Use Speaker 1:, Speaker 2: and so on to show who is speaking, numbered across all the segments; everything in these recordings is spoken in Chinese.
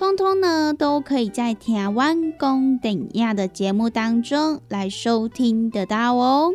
Speaker 1: 通通呢，都可以在台湾公等亚的节目当中来收听得到哦。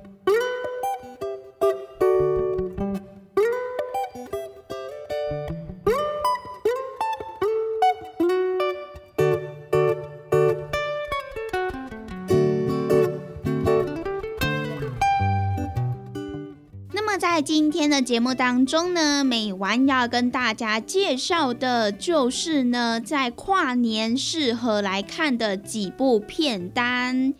Speaker 1: 今天的节目当中呢，美完要跟大家介绍的就是呢，在跨年适合来看的几部片单。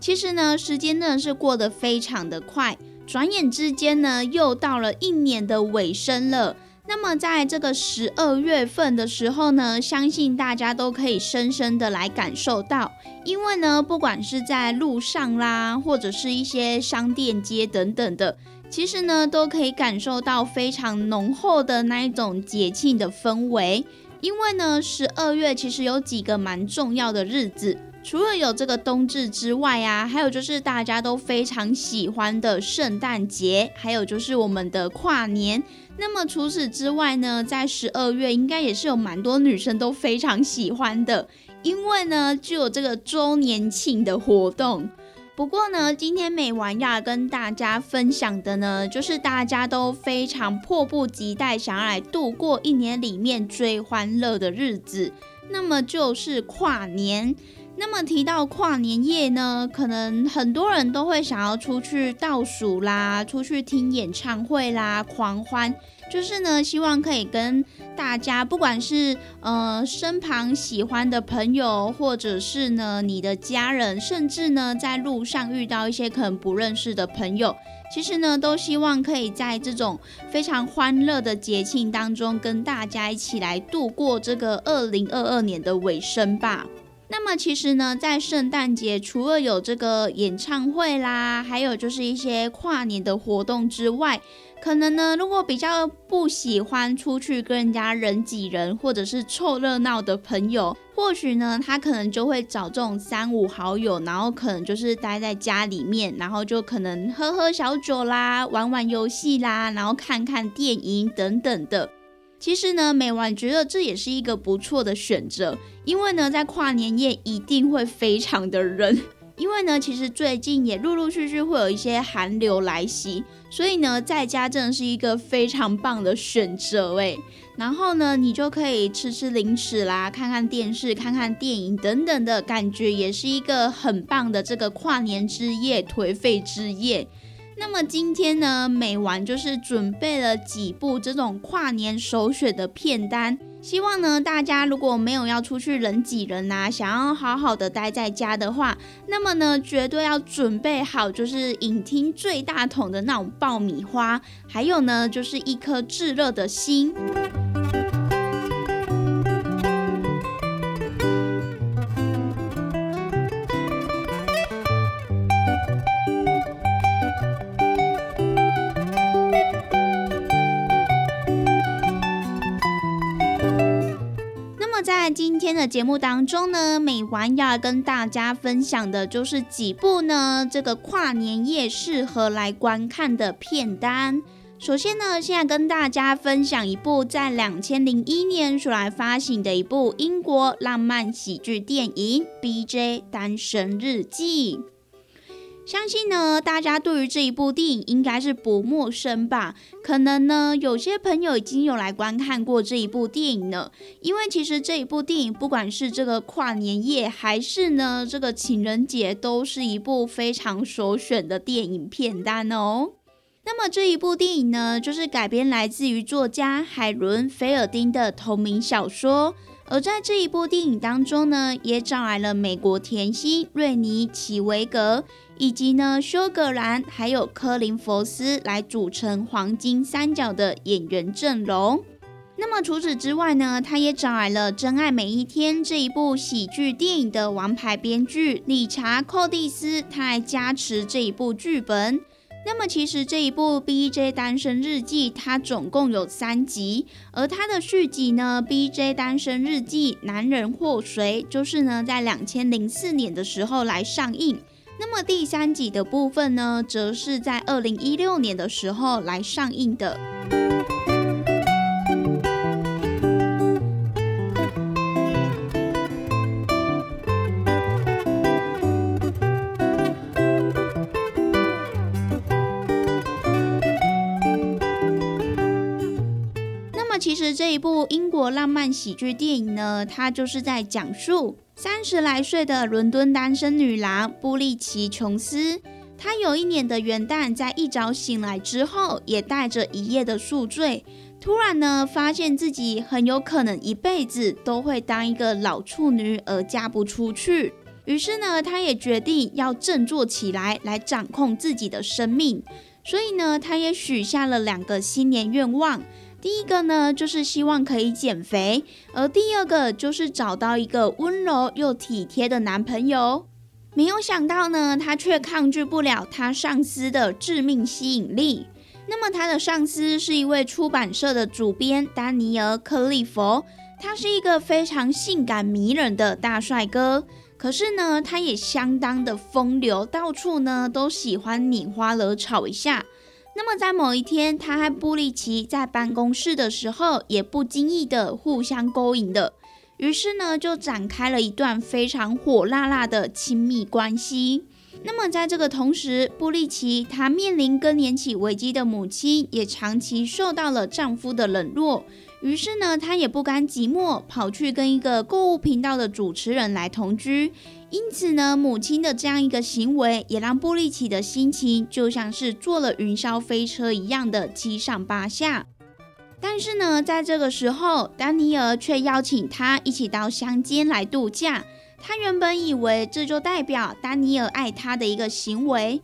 Speaker 1: 其实呢，时间呢是过得非常的快，转眼之间呢，又到了一年的尾声了。那么在这个十二月份的时候呢，相信大家都可以深深的来感受到，因为呢，不管是在路上啦，或者是一些商店街等等的。其实呢，都可以感受到非常浓厚的那一种节庆的氛围。因为呢，十二月其实有几个蛮重要的日子，除了有这个冬至之外啊，还有就是大家都非常喜欢的圣诞节，还有就是我们的跨年。那么除此之外呢，在十二月应该也是有蛮多女生都非常喜欢的，因为呢，就有这个周年庆的活动。不过呢，今天美完要跟大家分享的呢，就是大家都非常迫不及待想要来度过一年里面最欢乐的日子，那么就是跨年。那么提到跨年夜呢，可能很多人都会想要出去倒数啦，出去听演唱会啦，狂欢。就是呢，希望可以跟大家，不管是呃身旁喜欢的朋友，或者是呢你的家人，甚至呢在路上遇到一些可能不认识的朋友，其实呢都希望可以在这种非常欢乐的节庆当中，跟大家一起来度过这个二零二二年的尾声吧。那么其实呢，在圣诞节除了有这个演唱会啦，还有就是一些跨年的活动之外。可能呢，如果比较不喜欢出去跟人家人挤人，或者是凑热闹的朋友，或许呢，他可能就会找这种三五好友，然后可能就是待在家里面，然后就可能喝喝小酒啦，玩玩游戏啦，然后看看电影等等的。其实呢，美晚觉得这也是一个不错的选择，因为呢，在跨年夜一定会非常的人。因为呢，其实最近也陆陆续续会有一些寒流来袭，所以呢，在家真的是一个非常棒的选择诶。然后呢，你就可以吃吃零食啦，看看电视、看看电影等等的感觉，也是一个很棒的这个跨年之夜、颓废之夜。那么今天呢，美完就是准备了几部这种跨年首选的片单，希望呢大家如果没有要出去人挤人呐，想要好好的待在家的话，那么呢绝对要准备好就是影厅最大桶的那种爆米花，还有呢就是一颗炙热的心。在今天的节目当中呢，美完要跟大家分享的就是几部呢这个跨年夜适合来观看的片单。首先呢，现在跟大家分享一部在两千零一年出来发行的一部英国浪漫喜剧电影《B.J. 单身日记》。相信呢，大家对于这一部电影应该是不陌生吧？可能呢，有些朋友已经有来观看过这一部电影了。因为其实这一部电影，不管是这个跨年夜，还是呢这个情人节，都是一部非常首选的电影片单哦。那么这一部电影呢，就是改编来自于作家海伦·菲尔丁的同名小说。而在这一部电影当中呢，也找来了美国甜心瑞尼·奇维格。以及呢，休格兰还有科林佛斯来组成黄金三角的演员阵容。那么除此之外呢，他也找来了《真爱每一天》这一部喜剧电影的王牌编剧理查·寇蒂斯，他来加持这一部剧本。那么其实这一部《B.J. 单身日记》它总共有三集，而它的续集呢，《B.J. 单身日记：男人祸水》，就是呢在两千零四年的时候来上映。那么第三集的部分呢，则是在二零一六年的时候来上映的。其实这一部英国浪漫喜剧电影呢，它就是在讲述。三十来岁的伦敦单身女郎布利奇·琼斯，她有一年的元旦，在一早醒来之后，也带着一夜的宿醉，突然呢，发现自己很有可能一辈子都会当一个老处女而嫁不出去。于是呢，她也决定要振作起来，来掌控自己的生命。所以呢，她也许下了两个新年愿望。第一个呢，就是希望可以减肥；而第二个就是找到一个温柔又体贴的男朋友。没有想到呢，他却抗拒不了他上司的致命吸引力。那么他的上司是一位出版社的主编丹尼尔·克利佛，他是一个非常性感迷人的大帅哥。可是呢，他也相当的风流，到处呢都喜欢拈花惹草一下。那么在某一天，他和布利奇在办公室的时候，也不经意的互相勾引的，于是呢，就展开了一段非常火辣辣的亲密关系。那么在这个同时，布利奇她面临更年期危机的母亲，也长期受到了丈夫的冷落，于是呢，她也不甘寂寞，跑去跟一个购物频道的主持人来同居。因此呢，母亲的这样一个行为，也让布利奇的心情就像是坐了云霄飞车一样的七上八下。但是呢，在这个时候，丹尼尔却邀请他一起到乡间来度假。他原本以为这就代表丹尼尔爱他的一个行为，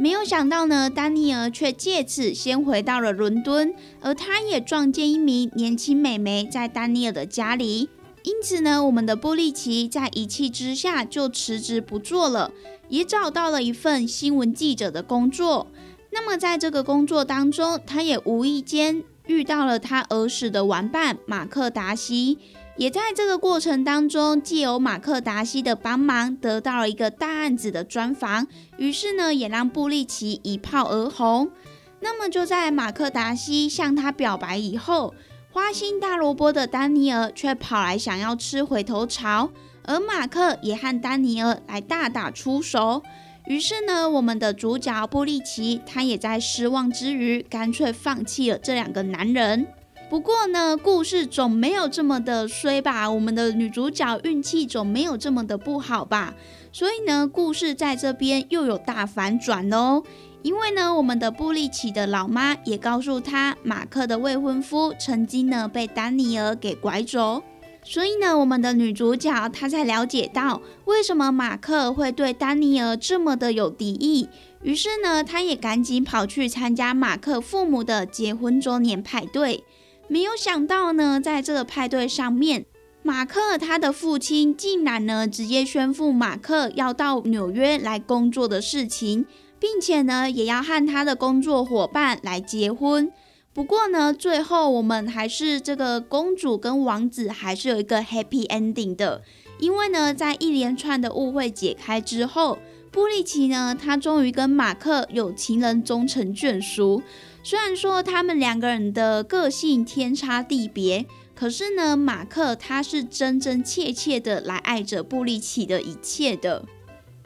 Speaker 1: 没有想到呢，丹尼尔却借此先回到了伦敦，而他也撞见一名年轻美眉在丹尼尔的家里。因此呢，我们的布利奇在一气之下就辞职不做了，也找到了一份新闻记者的工作。那么在这个工作当中，他也无意间遇到了他儿时的玩伴马克达西，也在这个过程当中，借由马克达西的帮忙，得到了一个大案子的专访。于是呢，也让布利奇一炮而红。那么就在马克达西向他表白以后。花心大萝卜的丹尼尔却跑来想要吃回头草，而马克也和丹尼尔来大打出手。于是呢，我们的主角布利奇他也在失望之余，干脆放弃了这两个男人。不过呢，故事总没有这么的衰吧？我们的女主角运气总没有这么的不好吧？所以呢，故事在这边又有大反转哦。因为呢，我们的布利奇的老妈也告诉他，马克的未婚夫曾经呢被丹尼尔给拐走，所以呢，我们的女主角她才了解到为什么马克会对丹尼尔这么的有敌意。于是呢，她也赶紧跑去参加马克父母的结婚周年派对。没有想到呢，在这个派对上面，马克他的父亲竟然呢直接宣布马克要到纽约来工作的事情。并且呢，也要和他的工作伙伴来结婚。不过呢，最后我们还是这个公主跟王子还是有一个 happy ending 的，因为呢，在一连串的误会解开之后，布利奇呢，他终于跟马克有情人终成眷属。虽然说他们两个人的个性天差地别，可是呢，马克他是真真切切的来爱着布利奇的一切的。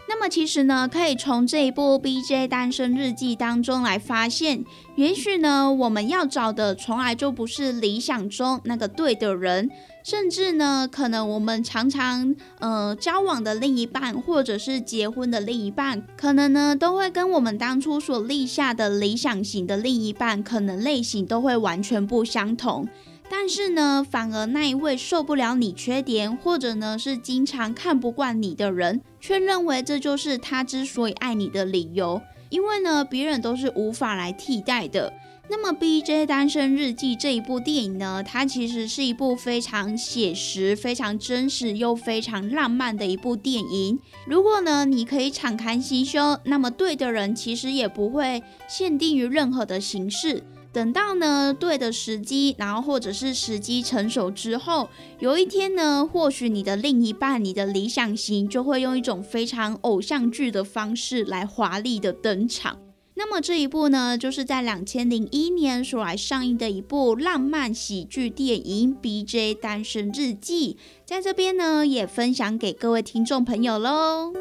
Speaker 1: 那么其实呢，可以从这一部《B.J. 单身日记》当中来发现，也许呢，我们要找的从来就不是理想中那个对的人，甚至呢，可能我们常常呃交往的另一半，或者是结婚的另一半，可能呢，都会跟我们当初所立下的理想型的另一半，可能类型都会完全不相同。但是呢，反而那一位受不了你缺点，或者呢是经常看不惯你的人，却认为这就是他之所以爱你的理由。因为呢，别人都是无法来替代的。那么《B.J. 单身日记》这一部电影呢，它其实是一部非常写实、非常真实又非常浪漫的一部电影。如果呢，你可以敞开心胸，那么对的人其实也不会限定于任何的形式。等到呢对的时机，然后或者是时机成熟之后，有一天呢，或许你的另一半、你的理想型就会用一种非常偶像剧的方式来华丽的登场。那么这一部呢，就是在两千零一年所来上映的一部浪漫喜剧电影《B.J. 单身日记》，在这边呢也分享给各位听众朋友喽。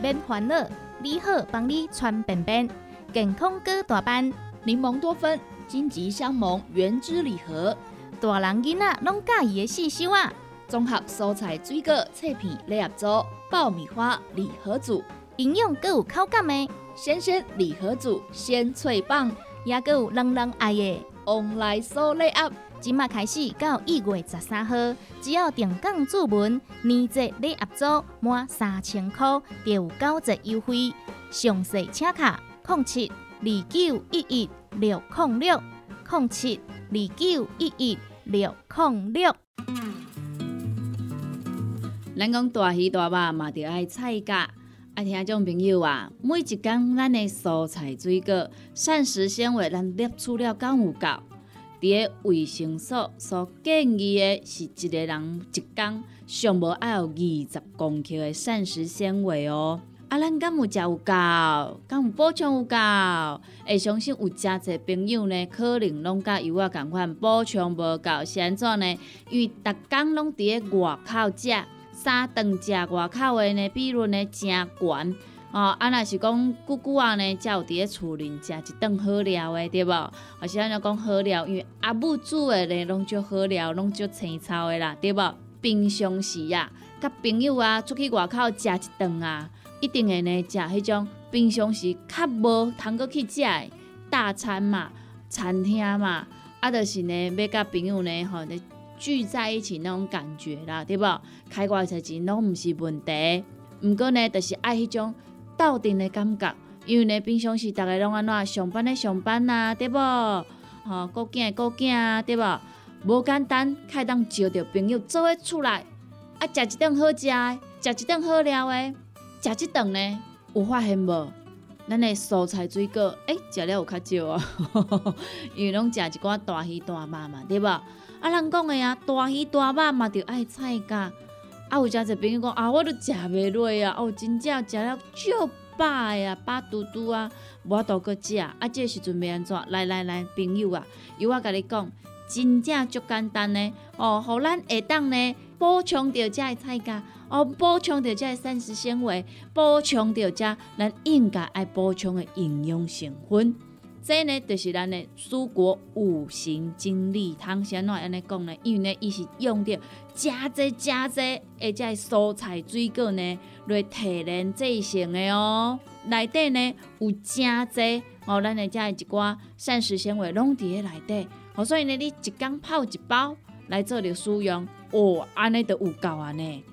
Speaker 2: 免烦恼，你好帮你穿便便，健康哥大班，
Speaker 3: 柠檬多酚，金桔香檬原汁礼盒，
Speaker 2: 大人囡仔拢介意的四收啊！
Speaker 3: 综合蔬菜水果脆片礼盒组，爆米花礼盒组，
Speaker 2: 营养更有口感的
Speaker 3: 鲜鲜礼盒组，鲜脆棒，
Speaker 2: 也更有人人爱的
Speaker 3: online 收礼盒。
Speaker 2: 即马开始到一月十三号，只要定岗注文，年节礼盒组满三千块，就有九折优惠。详细请卡零七二九一一六零六零七二九一一六零六。
Speaker 3: 咱讲大鱼大肉嘛，着爱菜价。爱听种朋友啊，每一工咱的蔬菜水果、膳食纤维，咱摄取了够有够？伫个卫生所所建议的是一个人一工上无爱有二十公克的膳食纤维哦。啊，咱敢有食有够？敢有补充有够？会相信有诚侪朋友呢，可能拢甲有我共款补充无够，是安怎呢？因为逐工拢伫个外口食，三顿食外口的呢比如呢诚悬。哦，啊，若是讲久久啊呢，才有伫咧厝里食一顿好料的，对无？啊是安尼讲好料，因为阿母煮的呢，拢足好料，拢足青草的啦，对无？平常时啊，甲朋友啊出去外口食一顿啊，一定会呢食迄种平常时较无通过去食的大餐嘛、餐厅嘛，啊，就是呢要甲朋友呢吼，聚在一起那种感觉啦，对无？开偌侪钱拢毋是问题，毋过呢，就是爱迄种。斗阵的感觉，因为呢，平常时逐个拢安怎上班的上班啊，对无？吼，顾囝顾囝啊，对无？无简单，开当招着朋友做伙出来，啊，食一顿好食的，食一顿好料的，食一顿呢，有发现无？咱的蔬菜水果，诶，食了有较少啊，因为拢食一寡大鱼大肉嘛，对无？啊，人讲的啊，大鱼大肉嘛，着爱菜噶。啊，有诚侪朋友讲啊，我都食袂落啊，哦，真正食了足饱呀，饱嘟嘟啊，无都搁食。啊，这时阵要安怎？来来来，朋友啊，由我甲你讲，真正足简单呢。哦，互咱下当呢补充着遮的菜价，哦，补充着遮的膳食纤维，补充着遮咱应该爱补充的营养成分。这呢，就是咱的蔬果五行精力汤，先怎安尼讲呢？因为呢，伊是用着加济加济，而且蔬菜水果呢来提炼制成的哦。内底呢有加济哦，咱的遮一寡膳食纤维拢伫咧内底。哦，所以呢，你一缸泡一包来做着使用，哦，安尼都有够啊呢。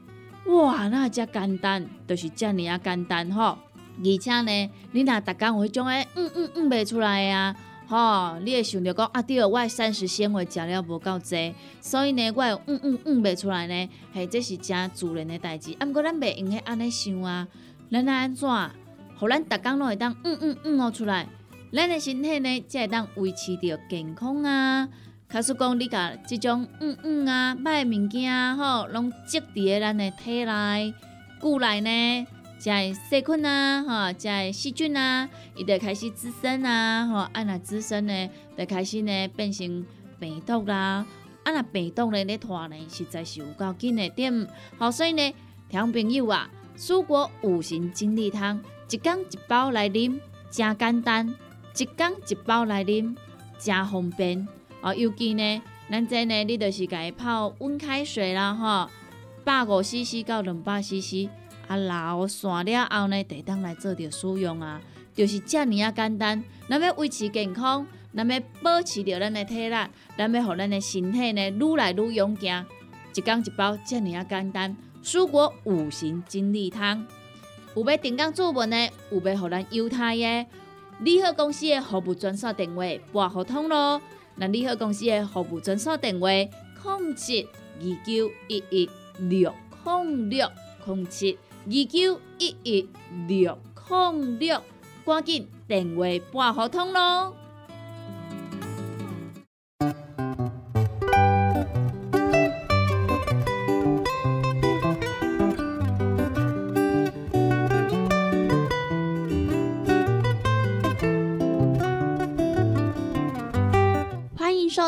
Speaker 3: 哇，那遮简单，就是遮尔啊简单吼。而且呢，你若逐工有迄种诶，嗯嗯嗯，袂出来啊，吼，你会想着讲啊，对，我膳食纤维食了无够济，所以呢，我嗯嗯嗯袂出来呢，嘿，这是真自然的代志。啊，毋过咱袂用许安尼想啊，咱安怎，互咱逐工拢会当嗯嗯嗯哦出来，咱的身体呢才会当维持着健康啊。假使讲你甲即种嗯嗯啊歹物件吼，拢积伫咱的体内、骨内呢？在细菌啊，哈，在细菌啊，伊就开始滋生啊，吼，啊那滋生呢，就开始呢变成病毒啦，啊若病毒呢咧拖呢，实在是有够紧的点，好，所以呢，听朋友啊，蔬果五行精力汤，一缸一包来啉，真简单，一缸一包来啉，真方便，啊，尤其呢，咱这呢，你就是家泡温开水啦，吼，百五 CC 到两百 CC。啊，老散了后呢，得当来做着使用啊，就是遮尔啊简单。咱要维持健康，咱要保持着咱的体力，咱要互咱的身体呢愈来愈勇健。一缸一包，遮尔啊简单。蔬果五行精力汤，有要订购做文的，有要互咱犹太的，利好公司的服务专线电话拨互通咯。那利好公司的服务专线电话：零七二九一一六零六零七。二九一一六零六，赶紧电话拨合通咯！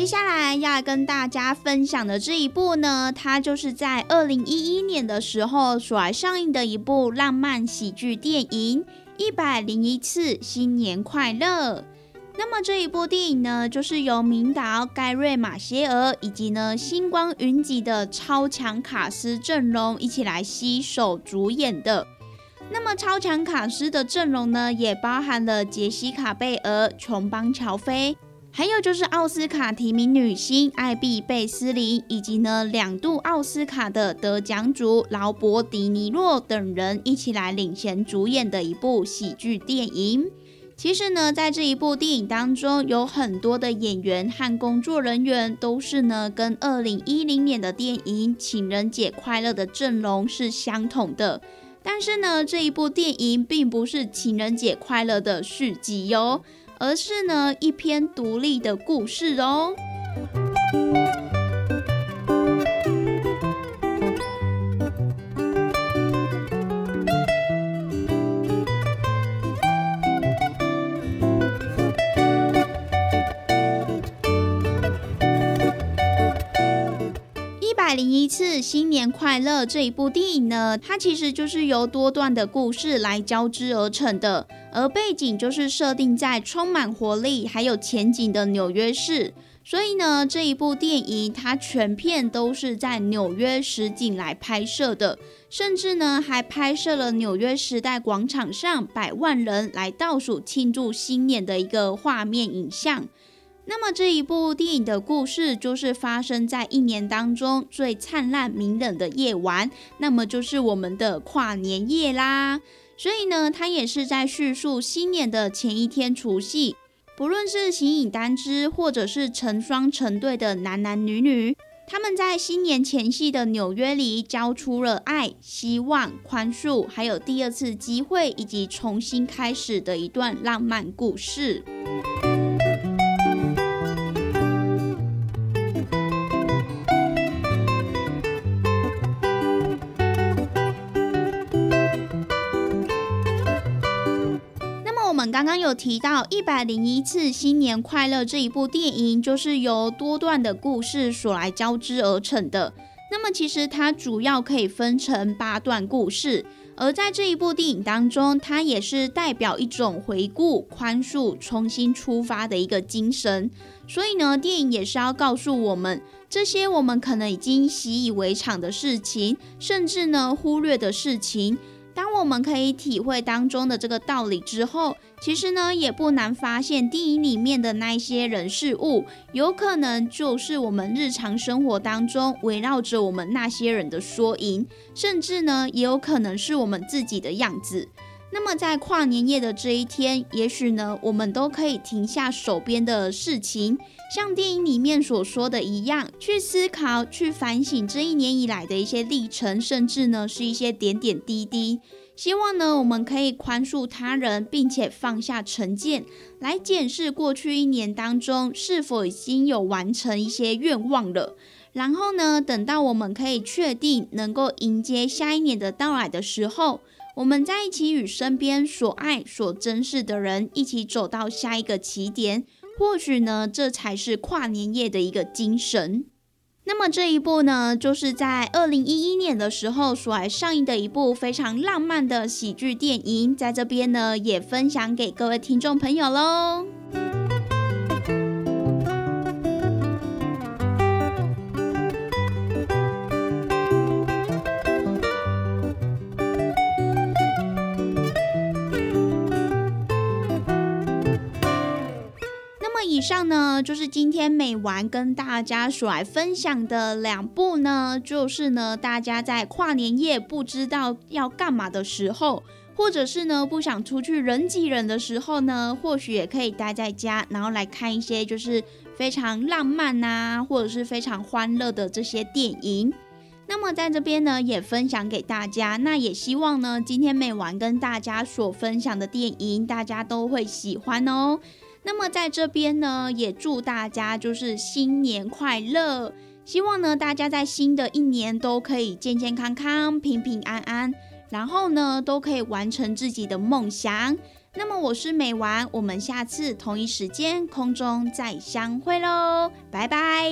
Speaker 1: 接下来要跟大家分享的这一部呢，它就是在二零一一年的时候所来上映的一部浪漫喜剧电影《一百零一次新年快乐》。那么这一部电影呢，就是由名导盖瑞·马歇尔以及呢星光云集的超强卡司阵容一起来携手主演的。那么超强卡司的阵容呢，也包含了杰西卡·贝尔、琼邦·乔菲。还有就是奥斯卡提名女星艾比贝斯林，以及呢两度奥斯卡的得奖主劳勃迪尼洛等人一起来领衔主演的一部喜剧电影。其实呢，在这一部电影当中，有很多的演员和工作人员都是呢跟二零一零年的电影《情人节快乐》的阵容是相同的。但是呢，这一部电影并不是《情人节快乐》的续集哟。而是呢一篇独立的故事哦。一次新年快乐这一部电影呢，它其实就是由多段的故事来交织而成的，而背景就是设定在充满活力还有前景的纽约市。所以呢，这一部电影它全片都是在纽约实景来拍摄的，甚至呢还拍摄了纽约时代广场上百万人来倒数庆祝新年的一个画面影像。那么这一部电影的故事就是发生在一年当中最灿烂明冷的夜晚，那么就是我们的跨年夜啦。所以呢，它也是在叙述新年的前一天除夕。不论是形影单只，或者是成双成对的男男女女，他们在新年前夕的纽约里交出了爱、希望、宽恕，还有第二次机会以及重新开始的一段浪漫故事。刚刚有提到一百零一次新年快乐这一部电影，就是由多段的故事所来交织而成的。那么其实它主要可以分成八段故事，而在这一部电影当中，它也是代表一种回顾、宽恕、重新出发的一个精神。所以呢，电影也是要告诉我们，这些我们可能已经习以为常的事情，甚至呢忽略的事情。当我们可以体会当中的这个道理之后，其实呢也不难发现，电影里面的那一些人事物，有可能就是我们日常生活当中围绕着我们那些人的缩影，甚至呢也有可能是我们自己的样子。那么在跨年夜的这一天，也许呢我们都可以停下手边的事情，像电影里面所说的一样，去思考、去反省这一年以来的一些历程，甚至呢是一些点点滴滴。希望呢我们可以宽恕他人，并且放下成见，来检视过去一年当中是否已经有完成一些愿望了。然后呢，等到我们可以确定能够迎接下一年的到来的时候。我们在一起与身边所爱、所珍视的人一起走到下一个起点，或许呢，这才是跨年夜的一个精神。那么这一部呢，就是在二零一一年的时候所来上映的一部非常浪漫的喜剧电影，在这边呢，也分享给各位听众朋友喽。上呢，就是今天美玩跟大家所来分享的两部呢，就是呢，大家在跨年夜不知道要干嘛的时候，或者是呢不想出去人挤人的时候呢，或许也可以待在家，然后来看一些就是非常浪漫呐，或者是非常欢乐的这些电影。那么在这边呢，也分享给大家，那也希望呢，今天美玩跟大家所分享的电影，大家都会喜欢哦。那么在这边呢，也祝大家就是新年快乐！希望呢，大家在新的一年都可以健健康康、平平安安，然后呢，都可以完成自己的梦想。那么我是美丸，我们下次同一时间空中再相会喽，拜拜。